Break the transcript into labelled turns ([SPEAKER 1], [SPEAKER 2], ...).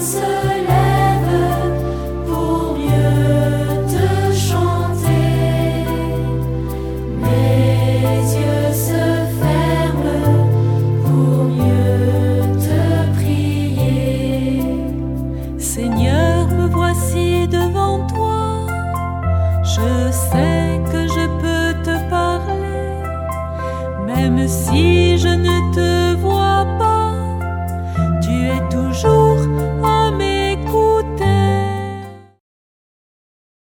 [SPEAKER 1] se lève pour mieux te chanter. Mes yeux se ferment pour mieux te prier.
[SPEAKER 2] Seigneur, me voici devant toi. Je sais que je peux te parler, même si je ne te vois pas. Tu es toujours.